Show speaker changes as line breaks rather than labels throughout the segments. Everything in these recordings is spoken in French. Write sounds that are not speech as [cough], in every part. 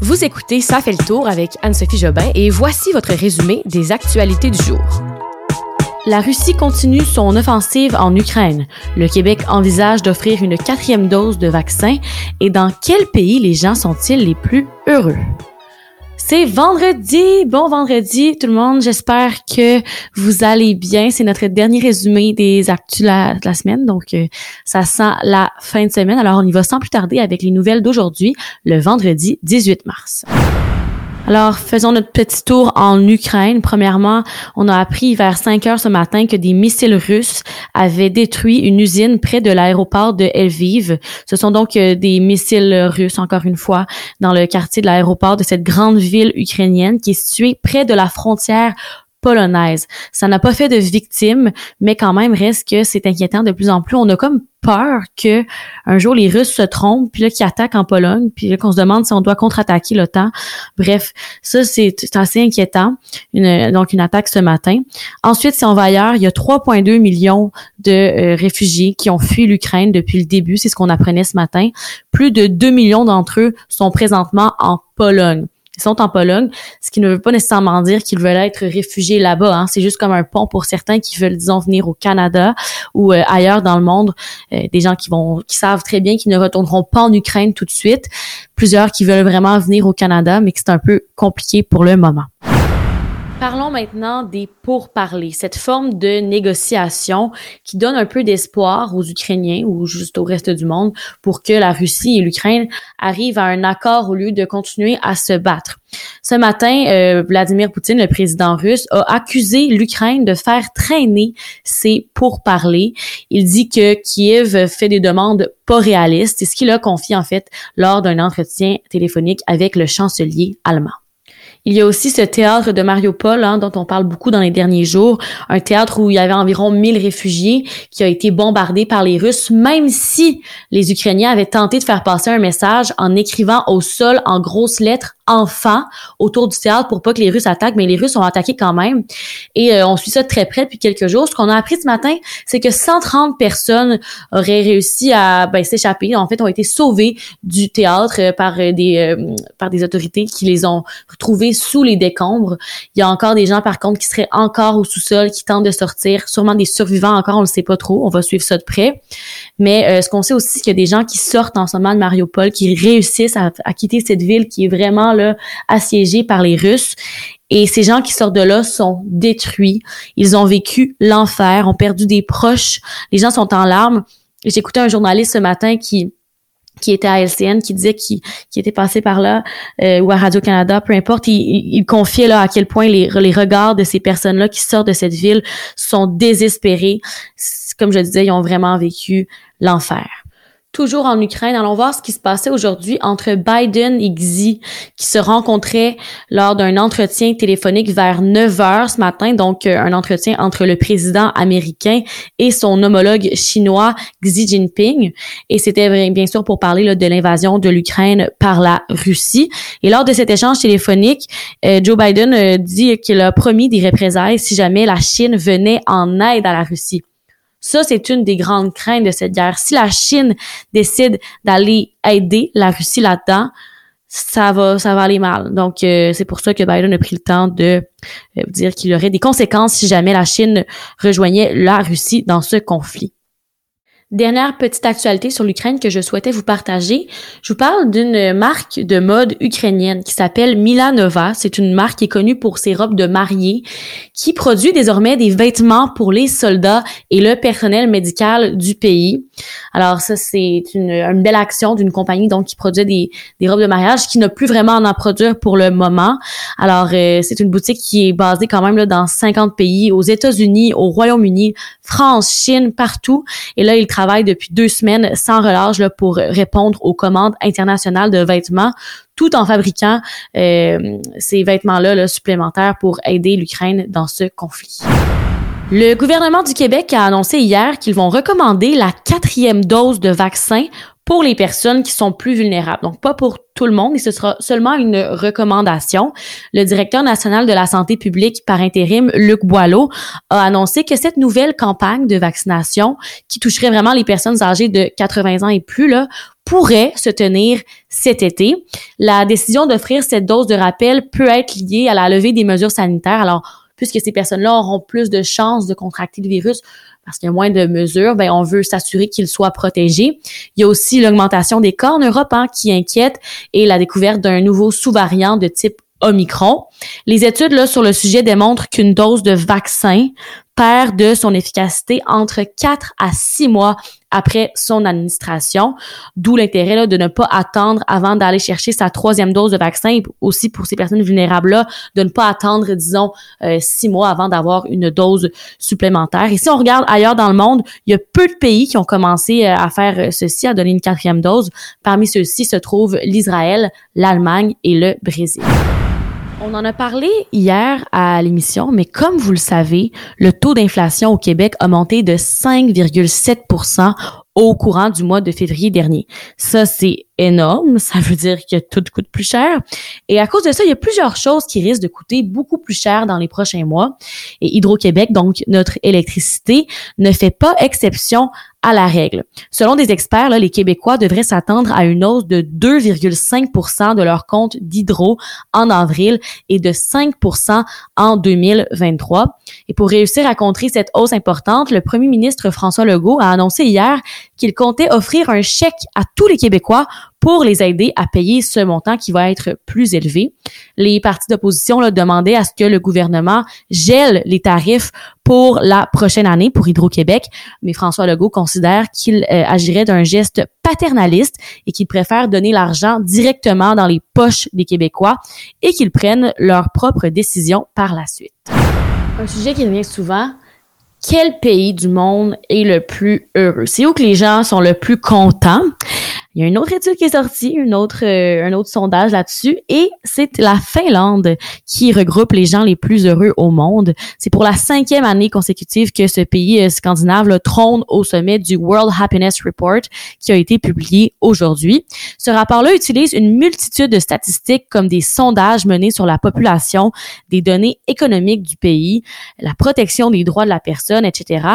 Vous écoutez Ça fait le tour avec Anne-Sophie Jobin et voici votre résumé des actualités du jour. La Russie continue son offensive en Ukraine. Le Québec envisage d'offrir une quatrième dose de vaccin. Et dans quel pays les gens sont-ils les plus heureux? C'est vendredi, bon vendredi tout le monde. J'espère que vous allez bien. C'est notre dernier résumé des actus de la, semaine, donc euh, ça sent la fin de semaine. Alors on y va sans plus tarder avec les nouvelles d'aujourd'hui, le vendredi 18 mars. Alors, faisons notre petit tour en Ukraine. Premièrement, on a appris vers 5 heures ce matin que des missiles russes avaient détruit une usine près de l'aéroport de Lviv. Ce sont donc euh, des missiles russes, encore une fois, dans le quartier de l'aéroport de cette grande ville ukrainienne qui est située près de la frontière polonaise. Ça n'a pas fait de victimes, mais quand même reste que c'est inquiétant de plus en plus. On a comme peur que un jour les Russes se trompent, puis là qu'ils attaquent en Pologne, puis qu'on se demande si on doit contre-attaquer l'OTAN. Bref, ça c'est assez inquiétant. Donc une attaque ce matin. Ensuite, si on va ailleurs, il y a 3,2 millions de euh, réfugiés qui ont fui l'Ukraine depuis le début. C'est ce qu'on apprenait ce matin. Plus de 2 millions d'entre eux sont présentement en Pologne. Ils sont en Pologne, ce qui ne veut pas nécessairement dire qu'ils veulent être réfugiés là-bas. Hein. C'est juste comme un pont pour certains qui veulent, disons, venir au Canada ou euh, ailleurs dans le monde. Euh, des gens qui vont, qui savent très bien qu'ils ne retourneront pas en Ukraine tout de suite. Plusieurs qui veulent vraiment venir au Canada, mais que c'est un peu compliqué pour le moment. Parlons maintenant des pourparlers, cette forme de négociation qui donne un peu d'espoir aux Ukrainiens ou juste au reste du monde pour que la Russie et l'Ukraine arrivent à un accord au lieu de continuer à se battre. Ce matin, euh, Vladimir Poutine, le président russe, a accusé l'Ukraine de faire traîner ses pourparlers. Il dit que Kiev fait des demandes pas réalistes, c'est ce qu'il a confié en fait lors d'un entretien téléphonique avec le chancelier allemand. Il y a aussi ce théâtre de Mariupol hein, dont on parle beaucoup dans les derniers jours, un théâtre où il y avait environ 1000 réfugiés qui a été bombardé par les Russes, même si les Ukrainiens avaient tenté de faire passer un message en écrivant au sol en grosses lettres enfants autour du théâtre pour pas que les Russes attaquent, mais les Russes ont attaqué quand même. Et euh, on suit ça de très près depuis quelques jours. Ce qu'on a appris ce matin, c'est que 130 personnes auraient réussi à ben, s'échapper. En fait, ont été sauvées du théâtre euh, par euh, des par des autorités qui les ont retrouvées sous les décombres. Il y a encore des gens, par contre, qui seraient encore au sous-sol, qui tentent de sortir. Sûrement des survivants encore, on ne le sait pas trop. On va suivre ça de près. Mais ce qu'on sait aussi, c'est qu'il y a des gens qui sortent en ce moment de Mariupol, qui réussissent à, quitter cette ville qui est vraiment assiégés par les Russes. Et ces gens qui sortent de là sont détruits. Ils ont vécu l'enfer, ont perdu des proches. Les gens sont en larmes. J'écoutais un journaliste ce matin qui qui était à LCN, qui disait qu'il était passé par là, euh, ou à Radio-Canada, peu importe, il, il, confiait là à quel point les, les regards de ces personnes-là qui sortent de cette ville sont désespérés. Comme je disais, ils ont vraiment vécu l'enfer. Toujours en Ukraine, allons voir ce qui se passait aujourd'hui entre Biden et Xi qui se rencontraient lors d'un entretien téléphonique vers 9 heures ce matin, donc euh, un entretien entre le président américain et son homologue chinois Xi Jinping. Et c'était bien sûr pour parler de l'invasion de l'Ukraine par la Russie. Et lors de cet échange téléphonique, euh, Joe Biden euh, dit qu'il a promis des représailles si jamais la Chine venait en aide à la Russie. Ça, c'est une des grandes craintes de cette guerre. Si la Chine décide d'aller aider la Russie là-dedans, ça va, ça va aller mal. Donc, euh, c'est pour ça que Biden a pris le temps de euh, dire qu'il y aurait des conséquences si jamais la Chine rejoignait la Russie dans ce conflit. Dernière petite actualité sur l'Ukraine que je souhaitais vous partager. Je vous parle d'une marque de mode ukrainienne qui s'appelle Milanova. C'est une marque qui est connue pour ses robes de mariée qui produit désormais des vêtements pour les soldats et le personnel médical du pays. Alors ça, c'est une, belle action d'une compagnie donc qui produit des, robes de mariage qui n'a plus vraiment en, en produire pour le moment. Alors euh, c'est une boutique qui est basée quand même là, dans 50 pays, aux États-Unis, au Royaume-Uni, France, Chine, partout. Et là, ils travaillent depuis deux semaines sans relâche là, pour répondre aux commandes internationales de vêtements tout en fabriquant euh, ces vêtements-là là, supplémentaires pour aider l'Ukraine dans ce conflit. Le gouvernement du Québec a annoncé hier qu'ils vont recommander la quatrième dose de vaccin pour les personnes qui sont plus vulnérables. Donc, pas pour tout le monde et ce sera seulement une recommandation. Le directeur national de la santé publique par intérim, Luc Boileau, a annoncé que cette nouvelle campagne de vaccination qui toucherait vraiment les personnes âgées de 80 ans et plus, là, pourrait se tenir cet été. La décision d'offrir cette dose de rappel peut être liée à la levée des mesures sanitaires. Alors, puisque ces personnes-là auront plus de chances de contracter le virus parce qu'il y a moins de mesures, ben on veut s'assurer qu'ils soient protégés. Il y a aussi l'augmentation des cas en Europe hein, qui inquiète et la découverte d'un nouveau sous-variant de type Omicron. Les études là, sur le sujet démontrent qu'une dose de vaccin perd de son efficacité entre 4 à 6 mois après son administration, d'où l'intérêt de ne pas attendre avant d'aller chercher sa troisième dose de vaccin et aussi pour ces personnes vulnérables-là, de ne pas attendre, disons, euh, six mois avant d'avoir une dose supplémentaire. Et si on regarde ailleurs dans le monde, il y a peu de pays qui ont commencé euh, à faire euh, ceci, à donner une quatrième dose. Parmi ceux-ci se trouvent l'Israël, l'Allemagne et le Brésil. On en a parlé hier à l'émission, mais comme vous le savez, le taux d'inflation au Québec a monté de 5,7% au courant du mois de février dernier. Ça, c'est énorme. [laughs] Ça veut dire que tout coûte plus cher. Et à cause de ça, il y a plusieurs choses qui risquent de coûter beaucoup plus cher dans les prochains mois. Et Hydro-Québec, donc notre électricité, ne fait pas exception à la règle. Selon des experts, là, les Québécois devraient s'attendre à une hausse de 2,5% de leur compte d'hydro en avril et de 5% en 2023. Et pour réussir à contrer cette hausse importante, le premier ministre François Legault a annoncé hier qu'il comptait offrir un chèque à tous les Québécois pour les aider à payer ce montant qui va être plus élevé. Les partis d'opposition demandaient à ce que le gouvernement gèle les tarifs pour la prochaine année pour Hydro-Québec, mais François Legault considère qu'il euh, agirait d'un geste paternaliste et qu'il préfère donner l'argent directement dans les poches des Québécois et qu'ils prennent leurs propres décisions par la suite. Un sujet qui revient souvent, quel pays du monde est le plus heureux? C'est où que les gens sont le plus contents? Il y a une autre étude qui est sortie, une autre, euh, un autre sondage là-dessus, et c'est la Finlande qui regroupe les gens les plus heureux au monde. C'est pour la cinquième année consécutive que ce pays euh, scandinave le trône au sommet du World Happiness Report qui a été publié aujourd'hui. Ce rapport-là utilise une multitude de statistiques comme des sondages menés sur la population, des données économiques du pays, la protection des droits de la personne, etc.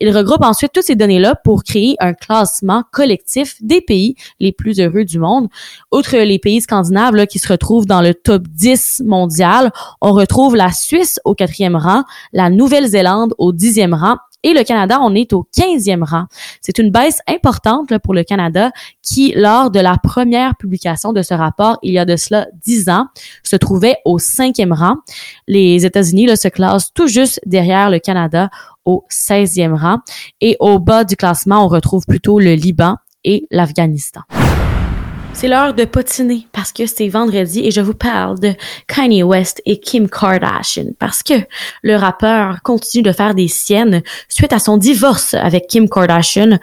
Il regroupe ensuite toutes ces données-là pour créer un classement collectif des pays les plus heureux du monde. Outre les pays scandinaves là, qui se retrouvent dans le top 10 mondial, on retrouve la Suisse au quatrième rang, la Nouvelle-Zélande au dixième rang et le Canada, on est au 15e rang. C'est une baisse importante là, pour le Canada qui, lors de la première publication de ce rapport, il y a de cela 10 ans, se trouvait au cinquième rang. Les États-Unis se classent tout juste derrière le Canada au 16e rang. Et au bas du classement, on retrouve plutôt le Liban et l'Afghanistan. C'est l'heure de potiner parce que c'est vendredi et je vous parle de Kanye West et Kim Kardashian parce que le rappeur continue de faire des siennes suite à son divorce avec Kim Kardashian.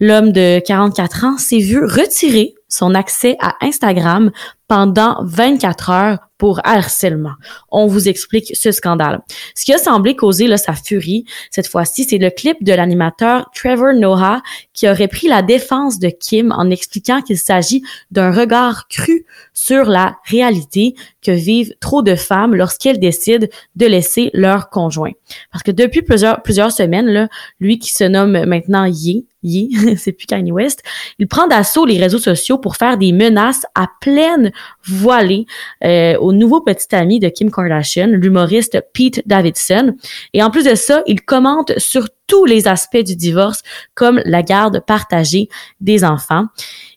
L'homme de 44 ans s'est vu retirer son accès à Instagram pendant 24 heures pour harcèlement. On vous explique ce scandale. Ce qui a semblé causer là, sa furie, cette fois-ci, c'est le clip de l'animateur Trevor Noah qui aurait pris la défense de Kim en expliquant qu'il s'agit d'un regard cru sur la réalité que vivent trop de femmes lorsqu'elles décident de laisser leur conjoint. Parce que depuis plusieurs, plusieurs semaines, là, lui qui se nomme maintenant Ye, Ye, [laughs] c'est plus Kanye West, il prend d'assaut les réseaux sociaux pour faire des menaces à pleine voilée euh, au nouveau petit ami de Kim Kardashian, l'humoriste Pete Davidson. Et en plus de ça, il commente sur tous les aspects du divorce, comme la garde partagée des enfants.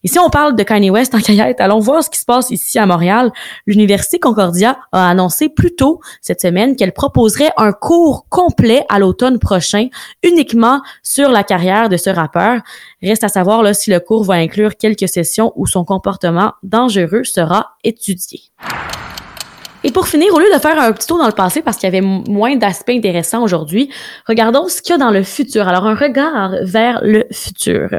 Et si on parle de Kanye West en caillette, allons voir ce qui se passe ici à Montréal. L'Université Concordia a annoncé plus tôt cette semaine qu'elle proposerait un cours complet à l'automne prochain uniquement sur la carrière de ce rappeur. Reste à savoir si le cours va inclure quelques sessions où son comportement dangereux sera étudié. Et pour finir, au lieu de faire un petit tour dans le passé parce qu'il y avait moins d'aspects intéressants aujourd'hui, regardons ce qu'il y a dans le futur. Alors, un regard vers le futur.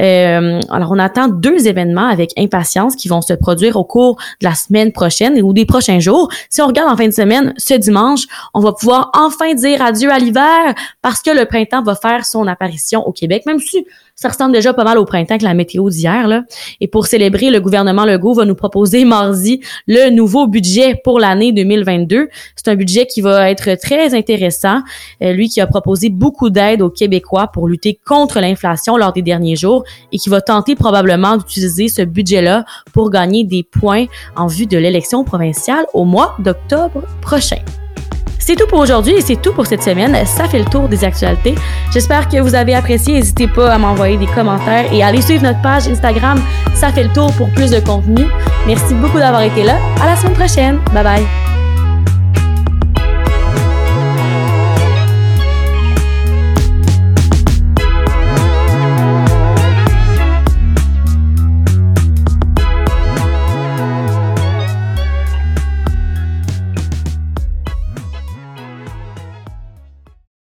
Euh, alors, on attend deux événements avec impatience qui vont se produire au cours de la semaine prochaine ou des prochains jours. Si on regarde en fin de semaine, ce dimanche, on va pouvoir enfin dire adieu à l'hiver parce que le printemps va faire son apparition au Québec, même si Ça ressemble déjà pas mal au printemps que la météo d'hier. Et pour célébrer, le gouvernement Legault va nous proposer mardi le nouveau budget pour l'année 2022. C'est un budget qui va être très intéressant. Euh, lui qui a proposé beaucoup d'aide aux Québécois pour lutter contre l'inflation lors des derniers jours et qui va tenter probablement d'utiliser ce budget-là pour gagner des points en vue de l'élection provinciale au mois d'octobre prochain. C'est tout pour aujourd'hui et c'est tout pour cette semaine. Ça fait le tour des actualités. J'espère que vous avez apprécié. N'hésitez pas à m'envoyer des commentaires et à aller suivre notre page Instagram. Ça fait le tour pour plus de contenu. Merci beaucoup d'avoir été là. À la semaine prochaine. Bye bye.